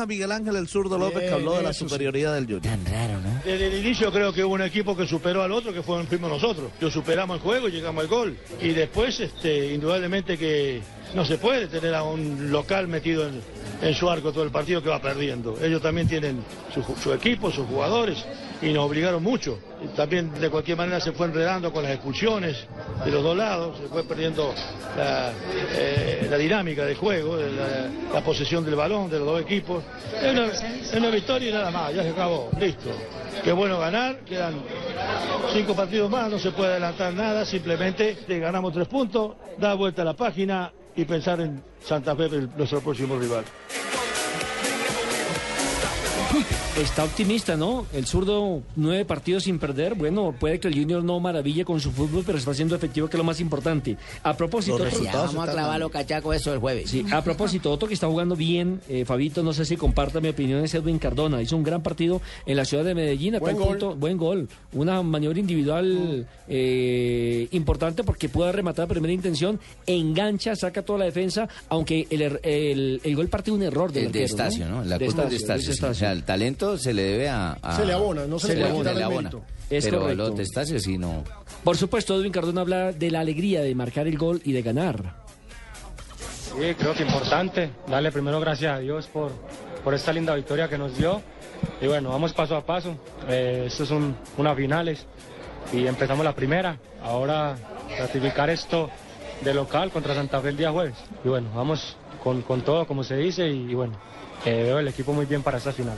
A Miguel Ángel el zurdo López que habló de la superioridad del Junior. Tan raro, ¿no? Desde el inicio creo que hubo un equipo que superó al otro, que fuimos nosotros. Lo superamos el juego y llegamos al gol. Y después, este, indudablemente que no se puede tener a un local metido en, en su arco todo el partido que va perdiendo. Ellos también tienen su, su equipo, sus jugadores, y nos obligaron mucho. También de cualquier manera se fue enredando con las expulsiones de los dos lados, se fue perdiendo la, eh, la dinámica del juego, de la, la posesión del balón de los dos equipos. Es una, victoria y nada más, ya se acabó, listo. Qué bueno ganar, quedan cinco partidos más, no se puede adelantar nada, simplemente ganamos tres puntos, da vuelta a la página y pensar en Santa Fe, nuestro próximo rival. Está optimista, ¿no? El zurdo, nueve partidos sin perder. Bueno, puede que el Junior no maraville con su fútbol, pero está siendo efectivo, que es lo más importante. A propósito, otro- Ya vamos a están clavar dando. los cachacos eso el jueves. Sí, a propósito, otro que está jugando bien, eh, Fabito, no sé si comparta mi opinión, es Edwin Cardona. Hizo un gran partido en la ciudad de Medellín, Buen gol. punto, buen gol. Una maniobra individual eh, importante porque puede rematar a primera intención, engancha, saca toda la defensa, aunque el, er- el, el gol parte de un error del de arquero, Estacio, ¿no? La De culpa es de Estacio, Estacio. O Estacio. sea, el talento se le debe a. a- Se le abona, no se le puede quitar el abona. Es Pero correcto. lo de Estacio sí no. Por supuesto, Edwin Cardona habla de la alegría de marcar el gol y de ganar. Sí, creo que importante. Darle primero gracias a Dios por, por esta linda victoria que nos dio. Y bueno, vamos paso a paso. Eh, esto es un, una finales y empezamos la primera. Ahora ratificar esto de local contra Santa Fe el día jueves. Y bueno, vamos con, con todo, como se dice, y, y bueno, eh, veo el equipo muy bien para esta final.